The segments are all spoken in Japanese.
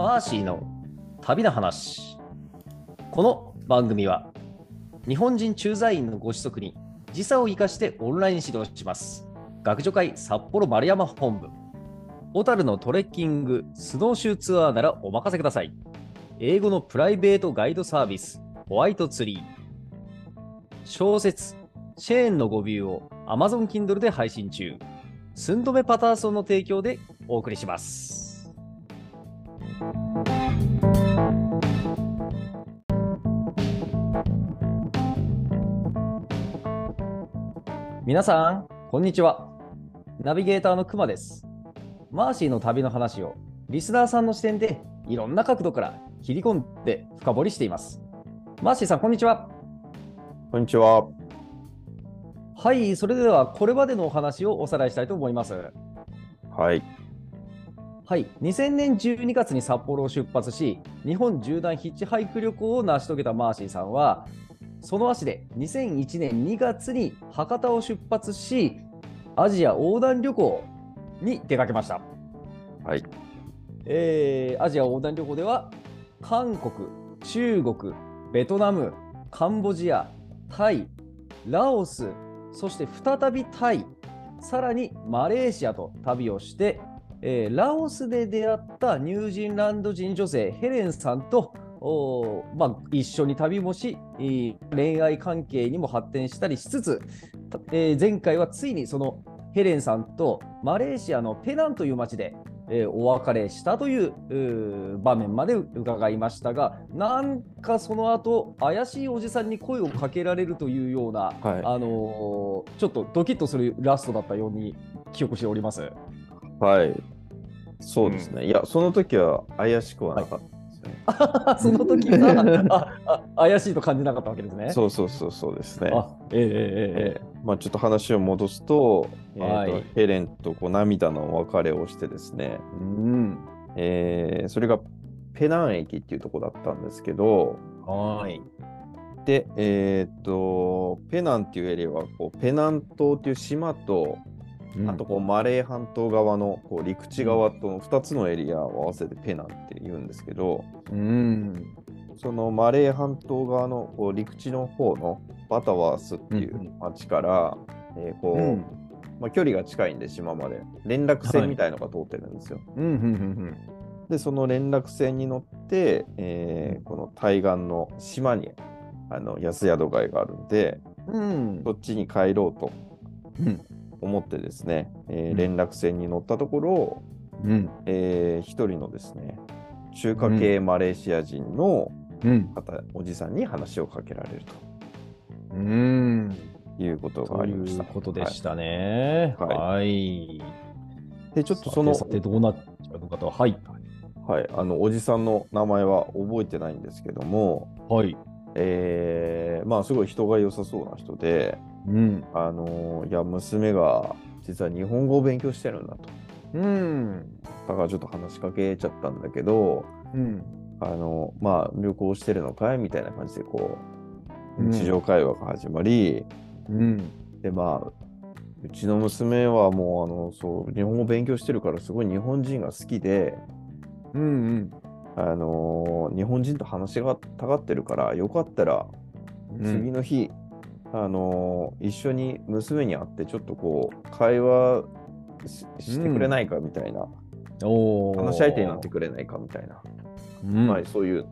マーシーの旅の話。この番組は日本人駐在員のご子息に時差を生かしてオンライン指導します。学女会札幌丸山本部。小樽のトレッキング、スノーシューツアーならお任せください。英語のプライベートガイドサービス、ホワイトツリー。小説、シェーンの語尾を Amazon Kindle で配信中。寸止めパターソンの提供でお送りします。皆さん、こんにちは。ナビゲーターのくまです。マーシーの旅の話をリスナーさんの視点でいろんな角度から切り込んで深掘りしています。マーシーさん、こんにちは。こんにちは。はい、それではこれまでのお話をおさらいしたいと思います。はい。はい、2000年12月に札幌を出発し、日本縦断ヒッチハイク旅行を成し遂げたマーシーさんは、その足で2001年2月に博多を出発し、アジア横断旅行に出かけました。はい。えーアジア横断旅行では、韓国、中国、ベトナム、カンボジア、タイ、ラオス、そして再びタイ、さらにマレーシアと旅をして、えーラオスで出会ったニュージーランド人女性ヘレンさんとおーまあ、一緒に旅もし、えー恋愛関係にも発展したりしつつ、たえー前回はついにそのヘレンさんとマレーシアのペナンという町で、えーお別れしたという場面まで伺いましたが、なんかその後怪しいおじさんに声をかけられるというような、はいあのーちょっとドキッとするラストだったように記憶しております。はい。そうですね。いや、その時は怪しくはなかったですね。その時は ああ怪しいと感じなかったわけですね。そうそうそうそうですね。あえええええええーまあ、ちょっと話を戻すと、えーとはいヘレンとこう涙のお別れをしてですね、うん。えーそれがペナン駅っていうところだったんですけど、はい。で、えっ、と、ペナンっていうエリアはこうペナン島っていう島と、あとこうマレー半島側のこう陸地側との2つのエリアを合わせてペナンって言うんですけど、うん。そのマレー半島側のこう陸地の方のバタワースっていう町から、えーこううん。まあ、距離が近いんで島まで連絡船みたいのが通ってるんですよ。うん。うん。でその連絡船に乗って、えーこの対岸の島にあの安宿街があるんでうん。そっちに帰ろうとうん。思ってですね、えーうん連絡船に乗ったところ、うん。えー一人のですね中華系マレーシア人のうん。方、おじさんに話をかけられるうん。ということがとありました。いうことでしたね。はいはい。でちょっとそのさてどうなっちゃうのかと。はい。はい、あのおじさんの名前は覚えてないんですけども、はい。えーまあすごい人が良さそうな人で、うん。あのーいや娘が実は日本語を勉強してるんだとうん。だからちょっと話しかけちゃったんだけどうん。あのまあ旅行してるのかいみたいな感じでこううん日常会話が始まり、うん。でまあうちの娘はもうあのそう日本語勉強してるからすごい日本人が好きで、うん。あのー日本人と話しがたがってるからよかったら次の日、あのー一緒に娘に会ってちょっとこう会話ししてくれないかみたいな、おー。話し相手になってくれないかみたいな、うん。まあ、そういう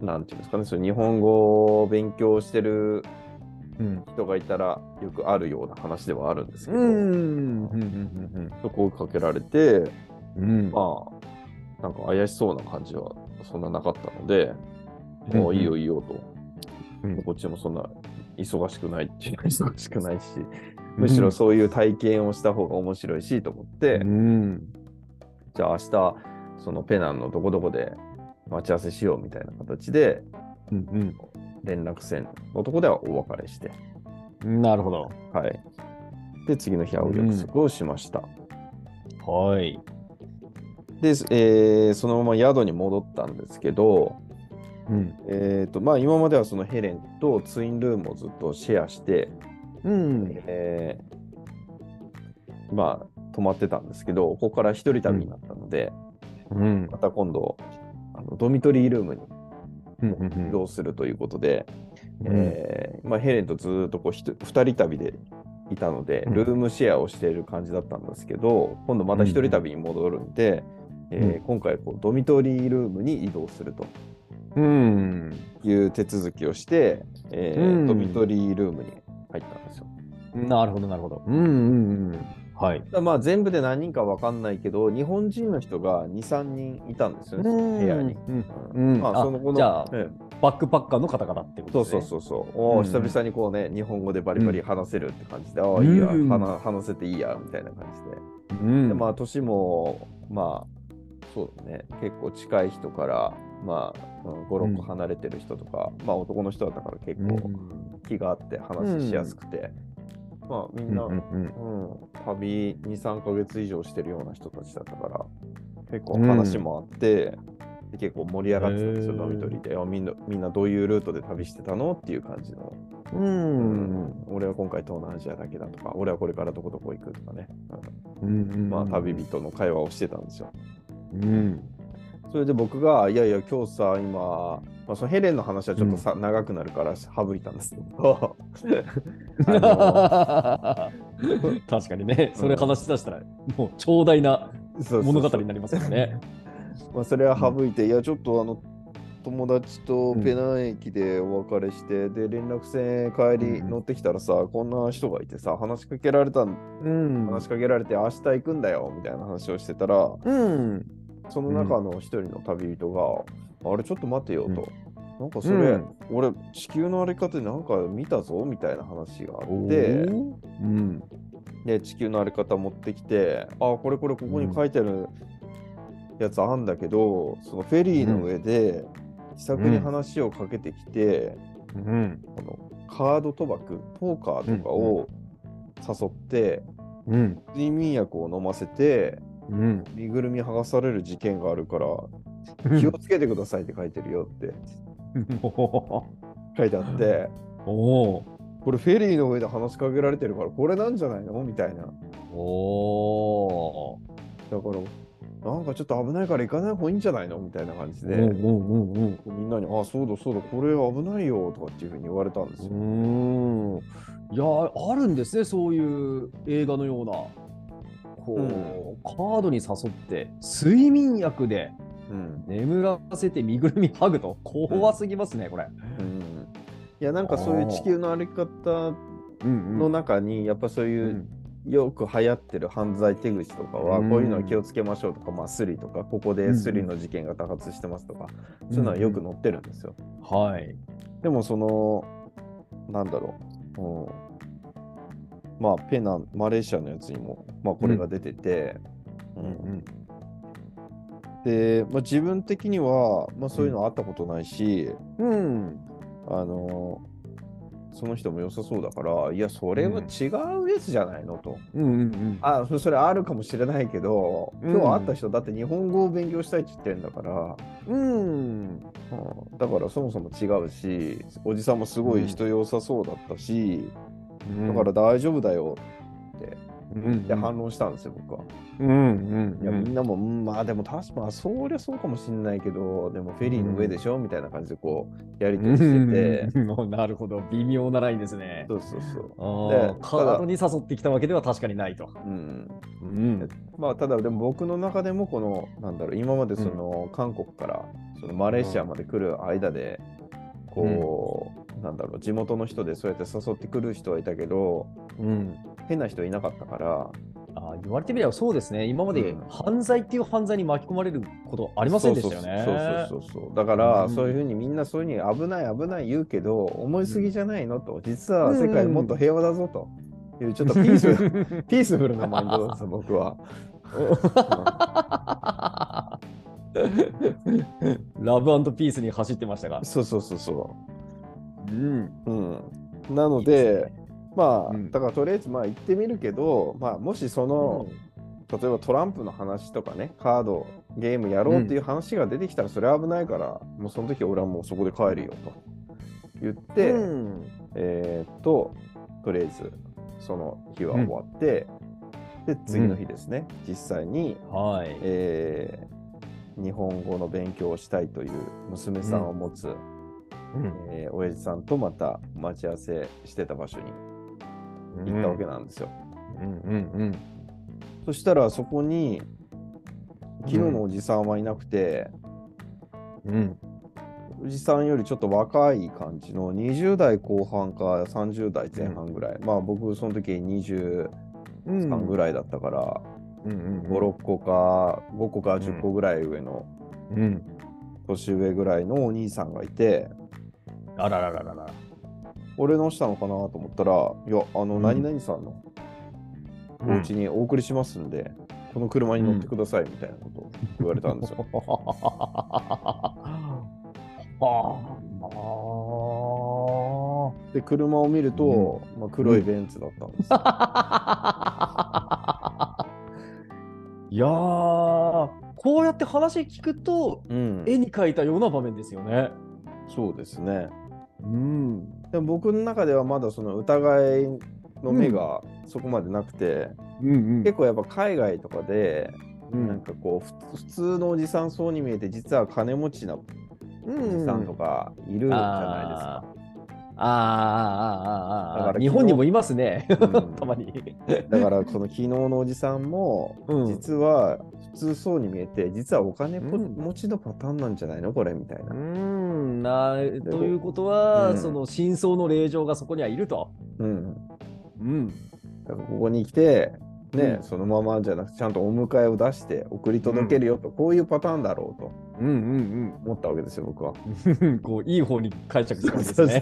なんていうんですかね。そ日本語を勉強してるうん。人がいたらよくあるような話ではあるんですけど、うん。うん。そこをかけられてうん。まあなんか怪しそうな感じはそんななかったので、もういいよいいよと、うん。こっちもそんな忙しくないっていうか忙しくないし、むしろそういう体験をした方が面白いしと思って、うん。じゃあ明日そのペナンのどこどこで待ち合わせしようみたいな形でうん。連絡船のとこではお別れして、うん。なるほど。はい。で、次の日会う約束をしました。はい。で、えーそのまま宿に戻ったんですけど、うん。えーとまあ、今まではそのヘレンとツインルームをずっとシェアして、うん。えーまあ、泊まってたんですけど、ここから一人旅になったので、うん。また今度、あのドミトリールームに移動するということで、うんえーまあ、ヘレンとずーっとこうひと2人旅でいたので、うんルームシェアをしている感じだったんですけど、今度また1人旅に戻るんで、えーうん今回こうドミトリールームに移動するとうん。いう手続きをして、えーうんドミトリールームに入ったんですよ。なるほど、なるほど。うんうんうん。はい。まあ全部で何人か分かんないけど、日本人の人が2、3人いたんですよね、部屋に。うんまあその後のじゃあええバックパッカーの方々ってことそうですね。そうそうそう。おうんー久々にこうね、日本語でバリバリ話せるって感じで、ああ、うんいいや、話話せていいや、みたいな感じで。うん。でまあ、年も、まあ、そうだね、結構近い人から、まあ、うん5、うん6個離れてる人とか、まあ、男の人だったから結うん構気があって話しやすくて、まあ、みんな、うん旅2、3ヶ月以上してるような人たちだったから、結構話もあって、で結構盛り上がってたんですよ、へードミトリーであみんな。みんなどういうルートで旅してたの？っていう感じの。うん。うん俺は今回東南アジアだけだとか、俺はこれからどこどこ行くとかね。うんうんまあ、旅人の会話をしてたんですよ。うん。それで僕が、いやいや、今日さ、今、まあ、そのヘレンの話はちょっとさ、長くなるから省いたんですけど、あ確かにね、それ話し出したら、もう長大な物語になりますからね。まあ、それは省いて、いや、ちょっとあの、友達とペナン駅でお別れして、で、連絡船帰りうん。乗ってきたらさ、こんな人がいてさ、話しかけられたん、うん。話しかけられて、明日行くんだよ、みたいな話をしてたら、うん。その中の一人の旅人が、あれちょっと待てよと、うん。なんかそれ、うん。俺地球の歩き方でなんか見たぞみたいな話があおって。ー。うん。で地球の歩き方持ってきてあこれこれここに書いてあるやつあんだけど、そのフェリーの上で気さくに話をかけてきて、うん。このカード賭博ポーカーとかを誘って、うん。睡眠薬を飲ませてうん。身ぐるみ剥がされる事件があるから 気をつけてくださいって書いてるよって 書いてあっておおこれフェリーの上で話しかけられてるからこれなんじゃないの？みたいなー。おだからなんかちょっと危ないから行かない方がいいんじゃないの？みたいな感じー。で、うんうんうんみんなに「あそうだそうだこれ危ないよ」とかっていうふうに言われたんですよ。うん。いや、あるんですね、そういう映画のような。こう、うん。カードに誘って、睡眠薬でうん。眠らせて身ぐるみ剥ぐと、怖すぎますね、これ。うん。いやなんかそういう地球の歩き方うんの中にやっぱそういうよく流行ってる犯罪手口とかはうん。こういうのは気をつけましょうとか、まあスリとかここでスリの事件が多発してますとか、そういうのはよく載ってるんですよ。はい。でもそのなんだろう、うん、まあペナンマレーシアのやつにも、まあ、これが出てて、うんうんで、まあ、自分的には、まあ、そういうのあったことないし、うん。あのその人も良さそうだからいやそれは違うやつじゃないのと。うんうんうん。あそそれあるかもしれないけど、うん今日会った人だって日本語を勉強したいって言ってるんだから、うん。うんだからそもそも違うしおじさんもすごい人良さそうだったし、だから大丈夫だよって。うん。で反論したんですよ、僕は。うんうんいやみんなも、うんまあでも確か、まあ、そりゃそうかもしんないけど、でもフェリーの上でしょ、みたいな感じでこう、やりとりしてて、うん。なるほど、微妙なラインですね。そうそうそう。でカードに誘ってきたわけでは確かにないと。うん、うん。まあただでも僕の中でもこのなんだろう今までその韓国からそのマレーシアまで来る間でこう、なんだろう地元の人でそうやって誘ってくる人はいたけどうん。変な人いなかったからあー言われてみればそうですね。今までうん犯罪っていう犯罪に巻き込まれることありませんでしたよね。そうそうそうそうそうだから、うんそういうふうにみんなそういうふうに危ない危ない言うけど思いすぎじゃないのと実は世界もっと平和だぞというちょっとピースピースフルなマインドです僕は。ラブピースに走ってましたが。そうそうそうそうん。う。うん、なのでまあ、うん。だからとりあえずまあ行ってみるけど、まあ、もしその、例えばトランプの話とかねカードゲームやろうっていう話が出てきたらそれは危ないから、もうその時俺はもうそこで帰るよと。言って、うん。えーっととりあえずその日は終わって、で次の日ですね、実際に、はい。えー日本語の勉強をしたいという娘さんを持つ、うん。えー親父さんとまた待ち合わせしてた場所に行ったわけなんですよ。うん。うんそしたらそこに昨日のおじさんはいなくて、うん。うんおじさんよりちょっと若い感じの20代後半か30代前半ぐらい、まあ僕その時23うん。ぐらいだったから、うんうん56個か5個か10個ぐらい上のうん。年上ぐらいのお兄さんがいてあららららら俺のしたのかなと思ったら「いやあのうん何々さんのお家にお送りしますんで、この車に乗ってください」みたいなことを言われたんですよ。あ で車を見ると、まあ、黒いベンツだったんです。いやー、こうやって話聞くと、うん、絵に描いたような場面ですよね。そうですね。うん。でも僕の中ではまだその疑いの目がそこまでなくて、うんうん結構やっぱ海外とかで、うんなんかこうふ普通のおじさんそうに見えて実は金持ちなおじさんとかいるじゃないですか。あーあーあーあーあーだから日本にもいますね。うん たまに。だからこの昨日のおじさんも、うん実は普通そうに見えて実はお金持ちのパターンなんじゃないのこれみたいうな。んなということは、うんその真相の令状がそこにはいると。うん、うん。だからここに来てね、うんそのままじゃなくてちゃんとお迎えを出して送り届けるよと、こういうパターンだろうとうんうん思ったわけですよ僕は。うん。こういい方に解釈するんですね。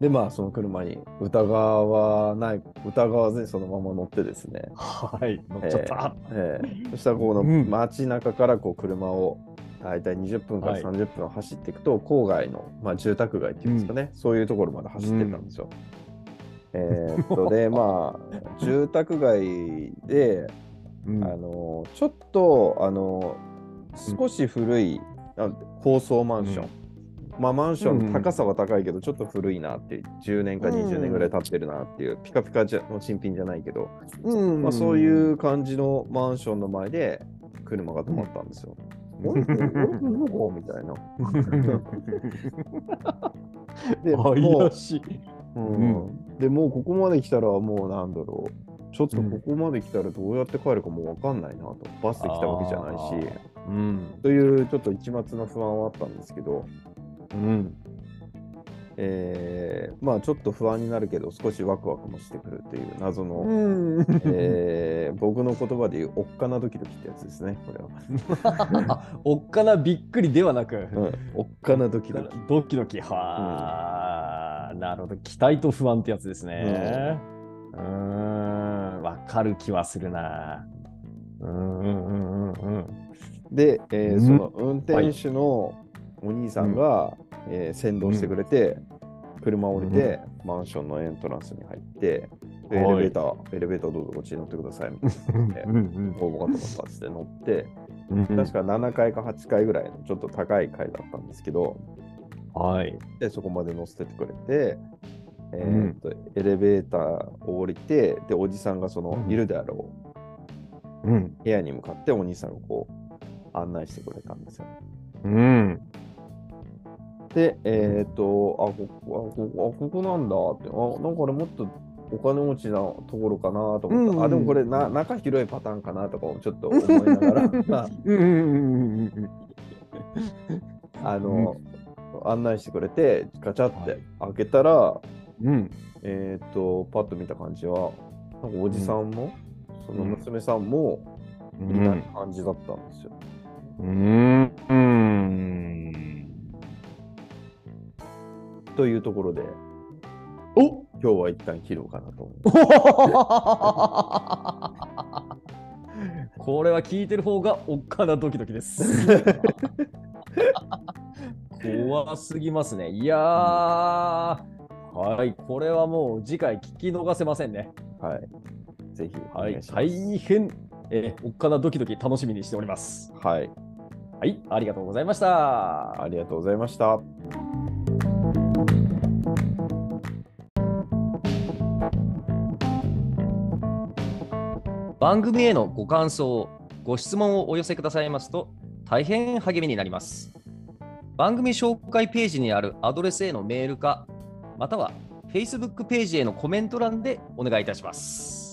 でまあその車に疑わない疑わずにそのまま乗ってですね、はい。乗っちゃった。ええそしたらこのうん街中からこう車を大体20分からはい30分走っていくと、郊外の、まあ、住宅街っていうんですかね、そういうところまで走ってったんですよ。えーっとで まあ住宅街で、うん。あのちょっとあの少し古い、あ高層マンション、まあマンションの高さは高いけど、ちょっと古いなっていう10年か20年ぐらい経ってるなっていう、ピカピカじゃの新品じゃないけど、うんまあ、そういう感じのマンションの前で車が止まったんですよ。おいおいおいどこ？みたいな。でも怪しい。ううんん、でもうここまで来たらもうなんだろうちょっとここまで来たらどうやって帰るかもう分かんないなとバスで来たわけじゃないしうん。というちょっと一末の不安はあったんですけど、うん。えーまあちょっと不安になるけど少しワクワクもしてくるという謎の、うん。えー僕の言葉で言うおっかなドキドキってやつですねこれは。おっかなびっくりではなく、うん、おっかなドキドキ。ドキドキ。はあ、なるほど。期待と不安ってやつですね。うーん。わかる気はするな。うんうんうんうんうん。で、えーうんその運転手のお兄さんが、えー先導してくれて、車を降りて、マンションのエントランスに入って、でエレはいベーター、エレベーターどうぞこっちに乗ってくださいみたいな。うんうんおお、分かった分かったっつって乗って、うん確か7階か8階ぐらいのちょっと高い階だったんですけど、はい。でそこまで乗せてってくれて、えーっとエレベーターを降りて、で、おじさんがその、うんいるであろううん。部屋に向かってお兄さんがこう案内してくれたんですよ。うん。で、えっ、と、あここあここ、あここなんだって、あなんか俺もっとお金持ちなところかなと思った、うんあ、でもこれな、中広いパターンかなとかもちょっと思いながら、まあ、うんうんうんうん あの、案内してくれて、ガチャって開けたら、うん。えっ、と、パッと見た感じは、なんかおじさんも、その娘さんもういない感じだったんですよ。うん。うん。というところで、お今日は一旦切ろうかなと思う。これは聞いてる方がおっかなドキドキです。怖すぎますね。いやー、はい、これはもう次回聞き逃せませんね。はい。ぜひおはい。大変、えーおっかなドキドキ楽しみにしております。はい。はい、ありがとうございました。ありがとうございました。番組へのご感想、ご質問をお寄せくださいますと大変励みになります。番組紹介ページにあるアドレスへのメールか、または Facebook ページへのコメント欄でお願いいたします。